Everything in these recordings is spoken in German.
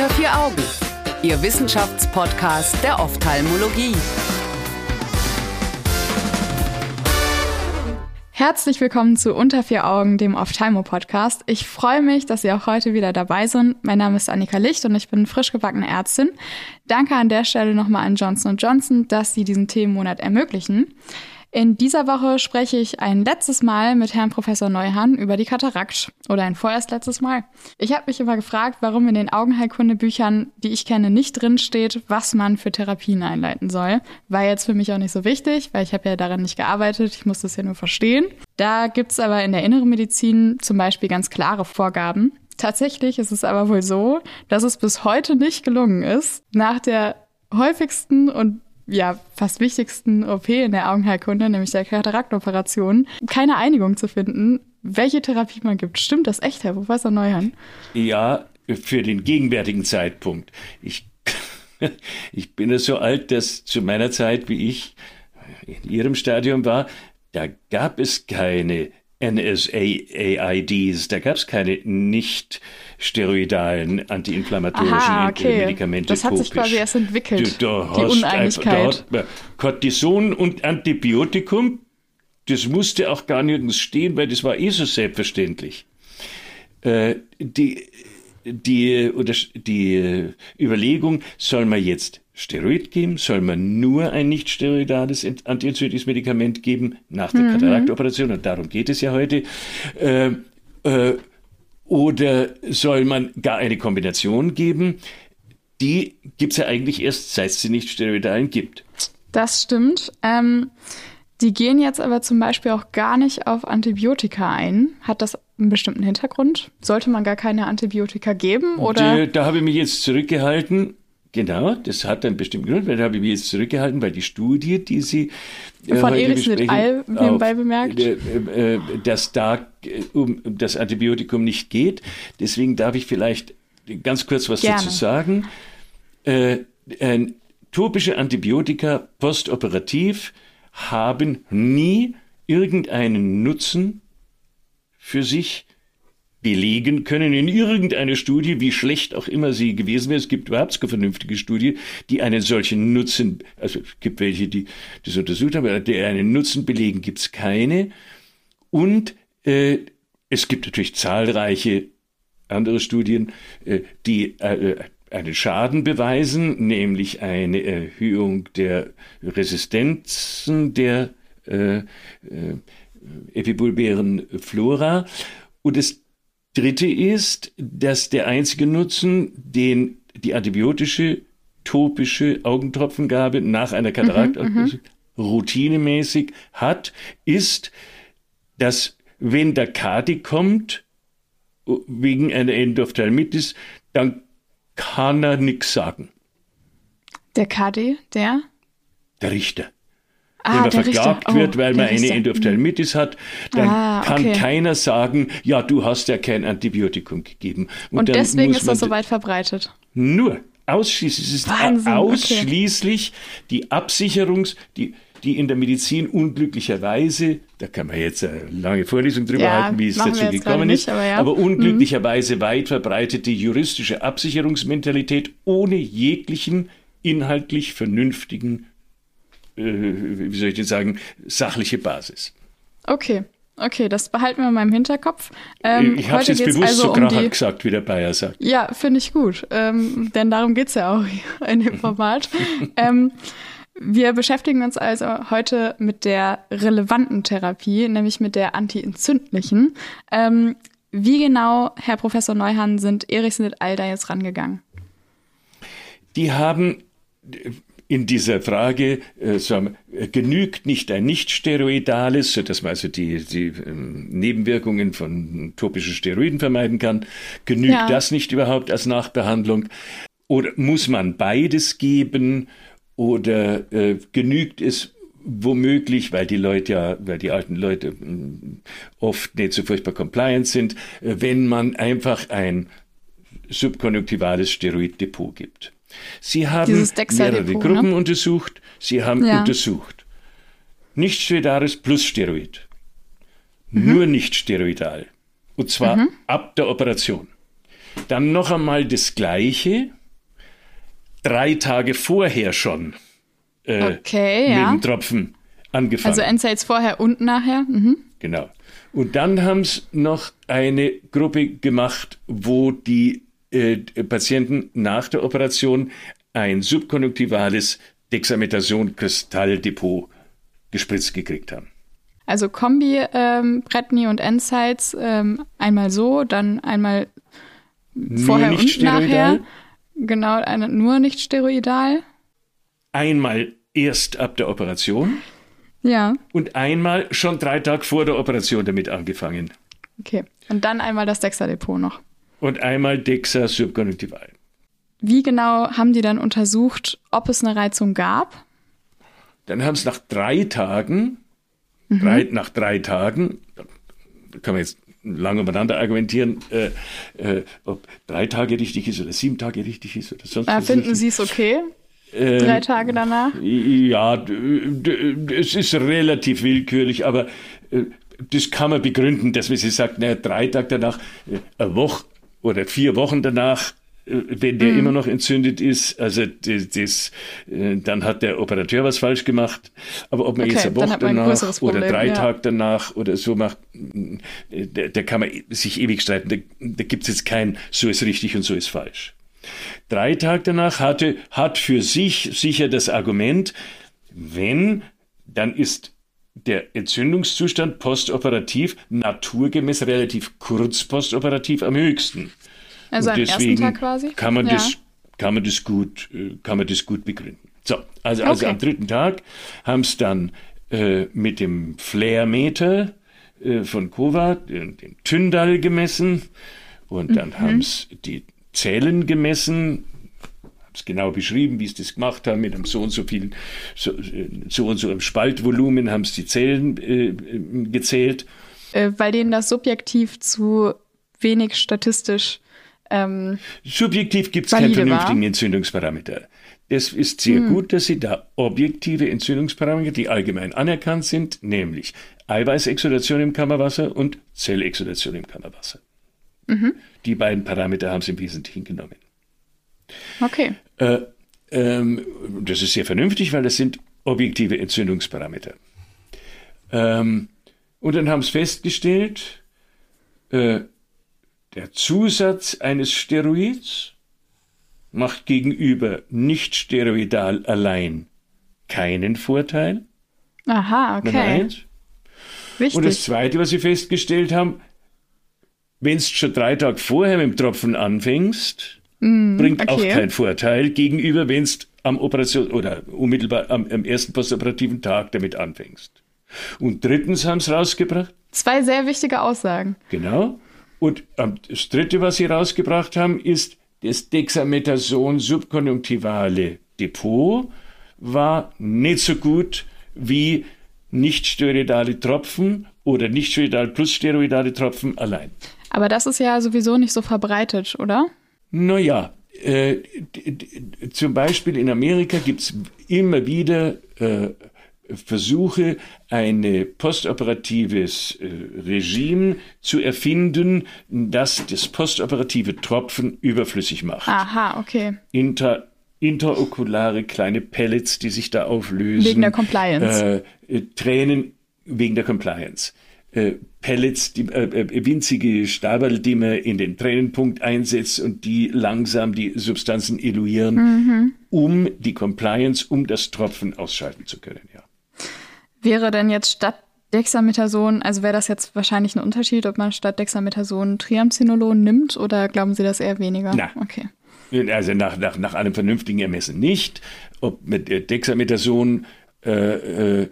Unter vier Augen, Ihr Wissenschaftspodcast der Ophthalmologie. Herzlich willkommen zu Unter vier Augen, dem Ophthalmo-Podcast. Ich freue mich, dass Sie auch heute wieder dabei sind. Mein Name ist Annika Licht und ich bin frisch gebackene Ärztin. Danke an der Stelle nochmal an Johnson Johnson, dass Sie diesen Themenmonat ermöglichen. In dieser Woche spreche ich ein letztes Mal mit Herrn Professor Neuhan über die Katarakt. Oder ein vorerst letztes Mal. Ich habe mich immer gefragt, warum in den Augenheilkundebüchern, die ich kenne, nicht drin steht, was man für Therapien einleiten soll. War jetzt für mich auch nicht so wichtig, weil ich habe ja daran nicht gearbeitet, ich muss das ja nur verstehen. Da gibt's aber in der inneren Medizin zum Beispiel ganz klare Vorgaben. Tatsächlich ist es aber wohl so, dass es bis heute nicht gelungen ist, nach der häufigsten und ja, fast wichtigsten OP in der Augenheilkunde, nämlich der Kataraktoperation, keine Einigung zu finden, welche Therapie man gibt. Stimmt das echt, Herr Professor Neuhan? Ja, für den gegenwärtigen Zeitpunkt. Ich, ich bin ja so alt, dass zu meiner Zeit, wie ich in Ihrem Stadium war, da gab es keine NSAIDs, da gab es keine nicht steroidalen antiinflammatorischen Aha, okay. Medikamente. Das hat sich quasi erst entwickelt, du, du die Uneinigkeit. Cortison und Antibiotikum, das musste auch gar nirgends stehen, weil das war eh so selbstverständlich. Äh, die, die, oder die Überlegung, soll man jetzt Steroid geben? Soll man nur ein nicht steroidales antientzündliches Medikament geben nach der mhm. Kataraktoperation? Und darum geht es ja heute. Äh, äh, oder soll man gar eine Kombination geben? Die gibt es ja eigentlich erst, seit es sie nicht steroidalen gibt. Das stimmt. Ähm, die gehen jetzt aber zum Beispiel auch gar nicht auf Antibiotika ein. Hat das einen bestimmten Hintergrund? Sollte man gar keine Antibiotika geben? Oder? Da, da habe ich mich jetzt zurückgehalten, Genau, das hat einen bestimmten Grund, weil da habe ich mich jetzt zurückgehalten, weil die Studie, die Sie äh, von Erichsen et al. nebenbei bemerkt, äh, äh, dass da äh, um das Antibiotikum nicht geht. Deswegen darf ich vielleicht ganz kurz was Gerne. dazu sagen. Äh, topische Antibiotika postoperativ haben nie irgendeinen Nutzen für sich belegen können in irgendeiner Studie, wie schlecht auch immer sie gewesen wäre. Es gibt überhaupt keine vernünftige Studie, die einen solchen Nutzen, also es gibt welche, die das untersucht haben, aber die einen Nutzen belegen, gibt es keine. Und äh, es gibt natürlich zahlreiche andere Studien, äh, die äh, einen Schaden beweisen, nämlich eine Erhöhung der Resistenzen der äh, äh, epibulbären Flora. Und es Dritte ist, dass der einzige Nutzen, den die antibiotische topische Augentropfengabe nach einer Kataraktoperation mhm, routinemäßig hat, ist, dass wenn der Kadi kommt, wegen einer Endophthalmitis, dann kann er nichts sagen. Der Kadi, der? Der Richter ah, wenn man verklagt oh, wird, weil man eine. Endophthalmitis hat, dann ah, kann okay. keiner sagen, ja, du hast ja kein Antibiotikum gegeben. Und, Und deswegen ist das so weit verbreitet. Nur, ausschließlich, es ist Wahnsinn, ausschließlich okay. die Absicherungs, die, die in der Medizin unglücklicherweise, da kann man jetzt eine lange Vorlesung drüber ja, halten, wie es dazu gekommen nicht, ist, aber, ja. aber, unglücklicherweise mhm. weit verbreitete juristische Absicherungsmentalität ohne jeglichen inhaltlich vernünftigen wie soll ich denn sagen, sachliche Basis. Okay. Okay, das behalten wir in meinem Hinterkopf. Ähm, ich habe es jetzt bewusst also so um gesagt, wie der Bayer sagt. Ja, finde ich gut. Ähm, denn darum geht es ja auch in dem Format. ähm, wir beschäftigen uns also heute mit der relevanten Therapie, nämlich mit der antientzündlichen. Ähm, wie genau, Herr Professor Neuhan, sind Erichsen et al. da jetzt rangegangen? Die haben in dieser Frage äh, so, äh, genügt nicht ein nicht-steroidales, sodass man also die, die äh, Nebenwirkungen von topischen Steroiden vermeiden kann. Genügt ja. das nicht überhaupt als Nachbehandlung? Oder muss man beides geben? Oder äh, genügt es womöglich, weil die Leute ja, weil die alten Leute äh, oft nicht so furchtbar compliant sind, äh, wenn man einfach ein subkonjunktivales Steroiddepot gibt. Sie haben mehrere ne? Gruppen ne? untersucht. Sie haben ja. untersucht nicht steroidares plus Steroid. Mhm. Nur nicht steroidal. Und zwar mhm. ab der Operation. Dann noch einmal das Gleiche, drei Tage vorher schon äh, okay, mit ja. dem Tropfen angefangen. Also NSAIDs vorher und nachher? Mhm. Genau. Und dann haben sie noch eine Gruppe gemacht, wo die äh, Patienten nach der Operation ein subkonjunktivales Dexamethason-Kristalldepot gespritzt gekriegt haben. Also Kombi ähm, Bretni und NSAIDs ähm, einmal so, dann einmal vorher und steroidal. nachher. Genau, eine, nur nicht steroidal. Einmal erst ab der Operation Ja, und einmal schon drei Tage vor der Operation damit angefangen. okay. Und dann einmal das Dexadepot noch. Und einmal Dexa subkonjunktival. Wie genau haben die dann untersucht, ob es eine Reizung gab? Dann haben sie nach drei Tagen, drei, nach drei Tagen, da kann man jetzt lange umeinander argumentieren, äh, äh, ob drei Tage richtig ist oder sieben Tage richtig ist oder sonst Äh, was. finden. Sie es okay? Ähm, Drei Tage danach? Ja, es ist relativ willkürlich, aber äh, das kann man begründen, dass man sich sagt, naja, drei Tage danach, äh, eine Woche oder vier Wochen danach, äh, wenn Mhm. der immer noch entzündet ist, also das, das, äh, dann hat der Operateur was falsch gemacht. Aber ob man Okay, jetzt eine Woche ein danach größeres oder Problem, drei ja. Tage danach oder so macht, äh, da, da kann man sich ewig streiten. Da, da gibt es jetzt kein, so ist richtig und so ist falsch. Drei Tage danach hatte, hat für sich sicher das Argument, wenn, dann ist der Entzündungszustand postoperativ naturgemäß relativ kurz postoperativ am höchsten. Also Und am ersten Tag quasi? Kann man, Ja. das, kann, man das gut, äh, kann man das gut begründen. So, also, also Okay. am dritten Tag haben es dann äh, mit dem Flair-Meter äh, von Kova den, den Tyndall gemessen und dann Mhm. haben es die Zellen gemessen, haben es genau beschrieben, wie sie das gemacht haben, mit einem so und so viel, so, so und so einem Spaltvolumen haben es die Zellen äh, äh, gezählt. Äh, weil denen das subjektiv zu wenig statistisch ähm, Subjektiv gibt es keinen Valide war. vernünftigen Entzündungsparameter. Es ist sehr gut, dass Sie da objektive Entzündungsparameter, die allgemein anerkannt sind, nämlich Eiweißexudation im Kammerwasser und Zellexudation im Kammerwasser. Die beiden Parameter haben Sie im Wesentlichen genommen. Okay. Äh, ähm, das ist sehr vernünftig, weil das sind objektive Entzündungsparameter. Ähm, und dann haben sie festgestellt, äh, der Zusatz eines Steroids macht gegenüber nicht steroidal allein keinen Vorteil. Aha, Nummer okay. eins. Und das Wichtig. Zweite, was sie festgestellt haben, wenn du schon drei Tage vorher mit dem Tropfen anfängst, bringt auch Mm, okay. keinen Vorteil gegenüber, wenn du am Operation oder unmittelbar am, am ersten postoperativen Tag damit anfängst. Und drittens haben sie rausgebracht, Zwei sehr wichtige Aussagen. genau. Und das dritte, was sie rausgebracht haben, ist das Dexamethason subkonjunktivale Depot war nicht so gut wie nicht steroidale Tropfen oder nicht steroidal plus steroidale Tropfen allein. Aber das ist ja sowieso nicht so verbreitet, oder? Naja, äh, zum Beispiel in Amerika gibt es immer wieder äh, Versuche, ein postoperatives äh, Regime zu erfinden, das das postoperative Tropfen überflüssig macht. Aha, okay. Inter, interokulare kleine Pellets, die sich da auflösen. Wegen der Compliance. Äh, äh, Tränen wegen der Compliance. Äh, Pellets, die, äh, äh, winzige Stabel, die man in den Tränenpunkt einsetzt und die langsam die Substanzen eluieren, Mhm. um die Compliance, um das Tropfen ausschalten zu können. Ja. Wäre denn jetzt statt Dexamethason, also wäre das jetzt wahrscheinlich ein Unterschied, ob man statt Dexamethason Triamcinolon nimmt oder glauben Sie das eher weniger? Na. Okay. Also nach, nach, nach einem vernünftigen Ermessen nicht. Ob mit äh, Dexamethason, äh, äh,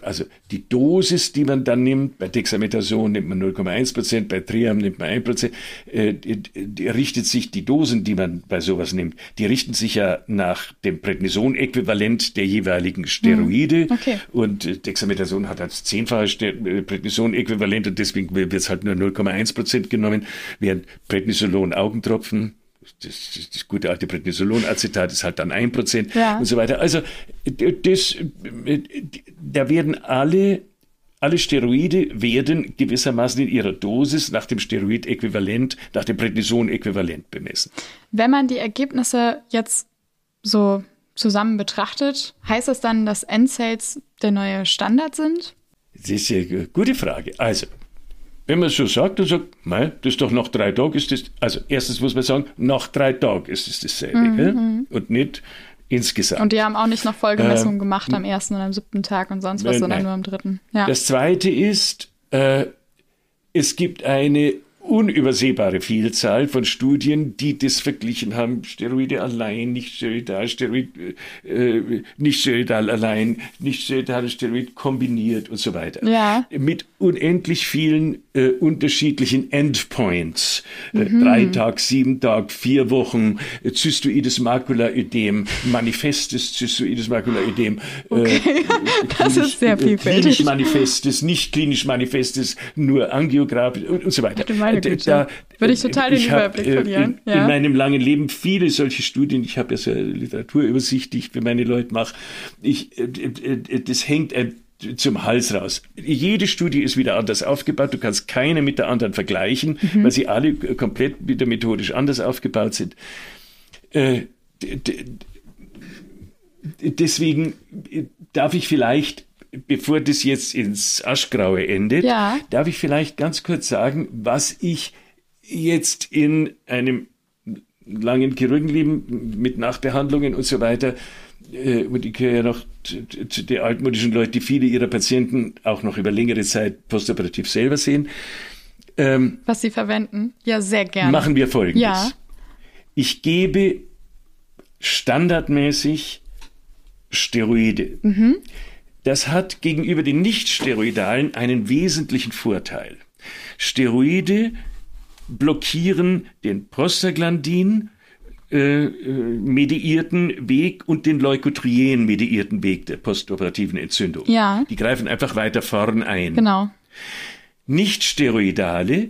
also die Dosis, die man dann nimmt, bei Dexamethason nimmt man 0,1 Prozent, bei Triam nimmt man 1 Prozent, äh, die, die richtet sich, die Dosen, die man bei sowas nimmt, die richten sich ja nach dem Prednison-Äquivalent der jeweiligen Steroide. okay. Und äh, Dexamethason hat als zehnfache äh, Prednison-Äquivalent und deswegen wird es halt nur 0,1 Prozent genommen, während Prednisolon-Augentropfen das, das, das gute alte Prednisolon-Acetat ist halt dann 1% Ja. und so weiter. Also das, da werden alle alle Steroide werden gewissermaßen in ihrer Dosis nach dem Steroidäquivalent, nach dem Prednison-Äquivalent bemessen. Wenn man die Ergebnisse jetzt so zusammen betrachtet, heißt das dann, dass NSAIDs der neue Standard sind? Das ist eine gute Frage. Also, wenn man so sagt, dann sagt, mei, das ist doch nach drei Tagen ist das, also erstens muss man sagen, nach drei Tagen ist es dasselbe, mhm. und nicht insgesamt. Und die haben auch nicht noch Folgemessungen äh, gemacht am ersten und am siebten Tag und sonst was, sondern nur am dritten. Ja. Das zweite ist, äh, es gibt eine unübersehbare Vielzahl von Studien, die das verglichen haben. Steroide allein, nicht steroidal, Steroid, äh, nicht steroidal allein, nicht steroidal, Steroid kombiniert und so weiter. Ja. Mit unendlich vielen äh, unterschiedlichen Endpoints. Äh, mhm. drei Tag, sieben Tag, vier Wochen, äh, Zystoides Makulaödem, manifestes Zystoides Makulaödem. Äh, okay. das ist sehr vielfältig. Klinisch manifestes, nicht klinisch manifestes, nur angiografisch und, und so weiter meine Güte. Da, Würde ich total den Überblick hab, verlieren. In, ja. in, meinem langen Leben viele solche Studien. Ich habe ja so Literaturübersicht, die ich für meine Leute mache. Ich, das hängt zum Hals raus. Jede Studie ist wieder anders aufgebaut. Du kannst keine mit der anderen vergleichen, mhm. weil sie alle komplett wieder methodisch anders aufgebaut sind. Äh, deswegen darf ich vielleicht bevor das jetzt ins Aschgraue endet, ja. darf ich vielleicht ganz kurz sagen, was ich jetzt in einem langen Chirurgenleben mit Nachbehandlungen und so weiter, äh, und ich gehöre ja noch zu den altmodischen Leuten, die viele ihrer Patienten auch noch über längere Zeit postoperativ selber sehen. Ähm, was sie verwenden? Ja, sehr gerne. Machen wir Folgendes. Ja. Ich gebe standardmäßig Steroide. Mhm. Das hat gegenüber den Nichtsteroidalen einen wesentlichen Vorteil. Steroide blockieren den Prostaglandin äh, äh, mediierten Weg und den Leukotrien mediierten Weg der postoperativen Entzündung. Ja. Die greifen einfach weiter vorn ein. Genau. Nichtsteroidale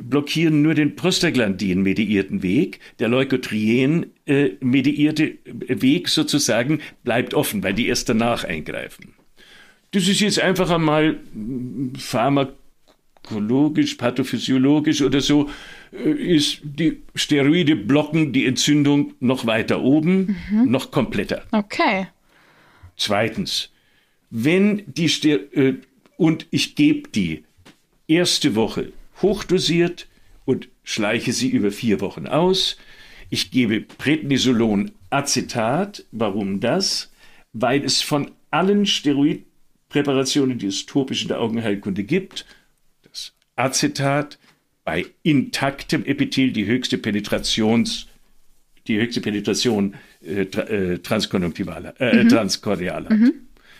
blockieren nur den Prostaglandin-mediierten Weg. Der Leukotrien-mediierte äh, Weg sozusagen bleibt offen, weil die erst danach eingreifen. Das ist jetzt einfach einmal pharmakologisch, pathophysiologisch oder so, äh, ist die Steroide blocken die Entzündung noch weiter oben, mhm. noch kompletter. Okay. Zweitens, wenn die Ster äh, und ich gebe die erste Woche hochdosiert und schleiche sie über vier Wochen aus. Ich gebe Prednisolon Acetat. Warum das? Weil es von allen Steroidpräparationen, die es topisch in der Augenheilkunde gibt, Acetat bei intaktem Epithel die höchste Penetrations die höchste Penetration äh, äh, transkonjunktivaler, äh, mhm. transkordialer. Mhm.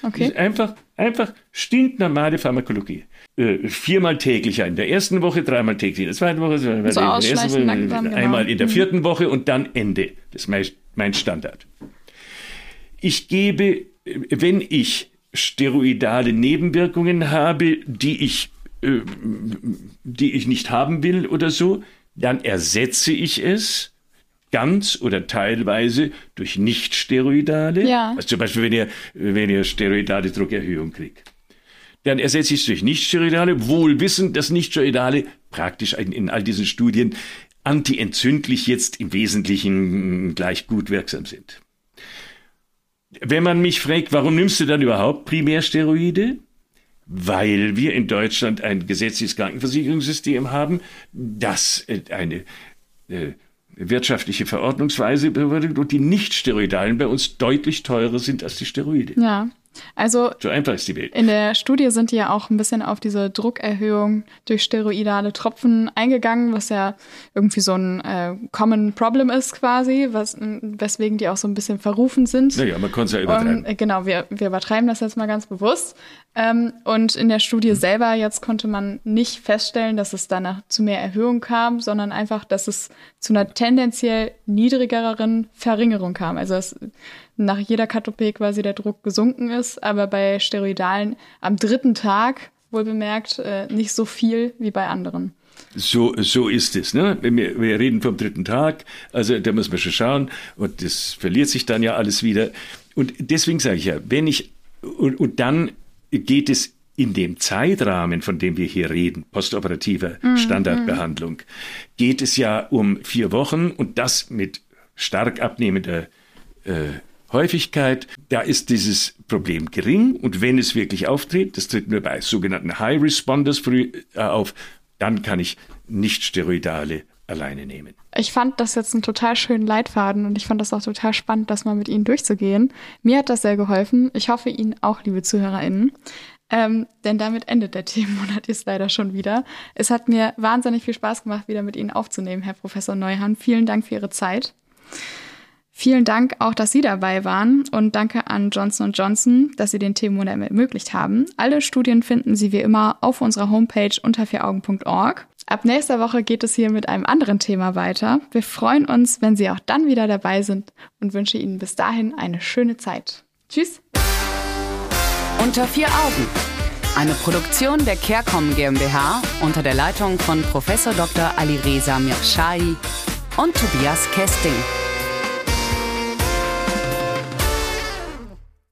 Okay. Einfach, einfach stinknormale Pharmakologie äh, viermal täglich in der ersten Woche, dreimal täglich in der zweiten Woche, so in der ersten Woche langsam, genau. einmal in der mhm. vierten Woche und dann Ende. Das ist mein Standard. Ich gebe, wenn ich steroidale Nebenwirkungen habe, die ich, äh, die ich nicht haben will oder so, dann ersetze ich es ganz oder teilweise durch nicht-steroidale. Ja. Also zum Beispiel, wenn ihr, wenn ihr steroidale Druckerhöhung kriegt dann ersetze ich es durch Nichtsteroidale, wohl wissend, dass Nichtsteroidale praktisch in, in all diesen Studien antientzündlich jetzt im Wesentlichen gleich gut wirksam sind. Wenn man mich fragt, warum nimmst du dann überhaupt Primärsteroide? Weil wir in Deutschland ein gesetzliches Krankenversicherungssystem haben, das äh, eine äh, wirtschaftliche Verordnungsweise bewirkt und die Nichtsteroidalen bei uns deutlich teurer sind als die Steroide. Ja. Also so einfach ist die Welt. In der Studie sind die ja auch ein bisschen auf diese Druckerhöhung durch steroidale Tropfen eingegangen, was ja irgendwie so ein äh, Common Problem ist quasi, was, weswegen die auch so ein bisschen verrufen sind. Naja, man konnte es ja übertreiben. Und, äh, genau, wir, wir übertreiben das jetzt mal ganz bewusst. Ähm, und in der Studie mhm. selber jetzt konnte man nicht feststellen, dass es danach zu mehr Erhöhung kam, sondern einfach, dass es zu einer tendenziell niedrigeren Verringerung kam. Also es nach jeder Katopé quasi der Druck gesunken ist, aber bei Steroidalen am dritten Tag, wohl bemerkt, äh, nicht so viel wie bei anderen. So, so ist es. Ne? Wir, wir reden vom dritten Tag, also da muss man schon schauen und das verliert sich dann ja alles wieder. Und deswegen sage ich ja, wenn ich, und, und dann geht es in dem Zeitrahmen, von dem wir hier reden, postoperativer mhm. Standardbehandlung, geht es ja um vier Wochen und das mit stark abnehmender äh, Häufigkeit. Da ist dieses Problem gering und wenn es wirklich auftritt, das tritt nur bei sogenannten High Responders äh, auf, dann kann ich nicht steroidale alleine nehmen. Ich fand das jetzt einen total schönen Leitfaden und ich fand das auch total spannend, das mal mit Ihnen durchzugehen. Mir hat das sehr geholfen. Ich hoffe Ihnen auch, liebe ZuhörerInnen. Ähm, denn damit endet der Themenmonat jetzt leider schon wieder. Es hat mir wahnsinnig viel Spaß gemacht, wieder mit Ihnen aufzunehmen, Herr Professor Neuhan. Vielen Dank für Ihre Zeit. Vielen Dank auch, dass Sie dabei waren und danke an Johnson Johnson, dass Sie den Themenmonat ermöglicht haben. Alle Studien finden Sie wie immer auf unserer Homepage unter vieraugen.org. Ab nächster Woche geht es hier mit einem anderen Thema weiter. Wir freuen uns, wenn Sie auch dann wieder dabei sind und wünsche Ihnen bis dahin eine schöne Zeit. Tschüss. Unter vier Augen. Eine Produktion der CareCom GmbH unter der Leitung von Prof. Dr. Alireza Mirshahi und Tobias Kesting.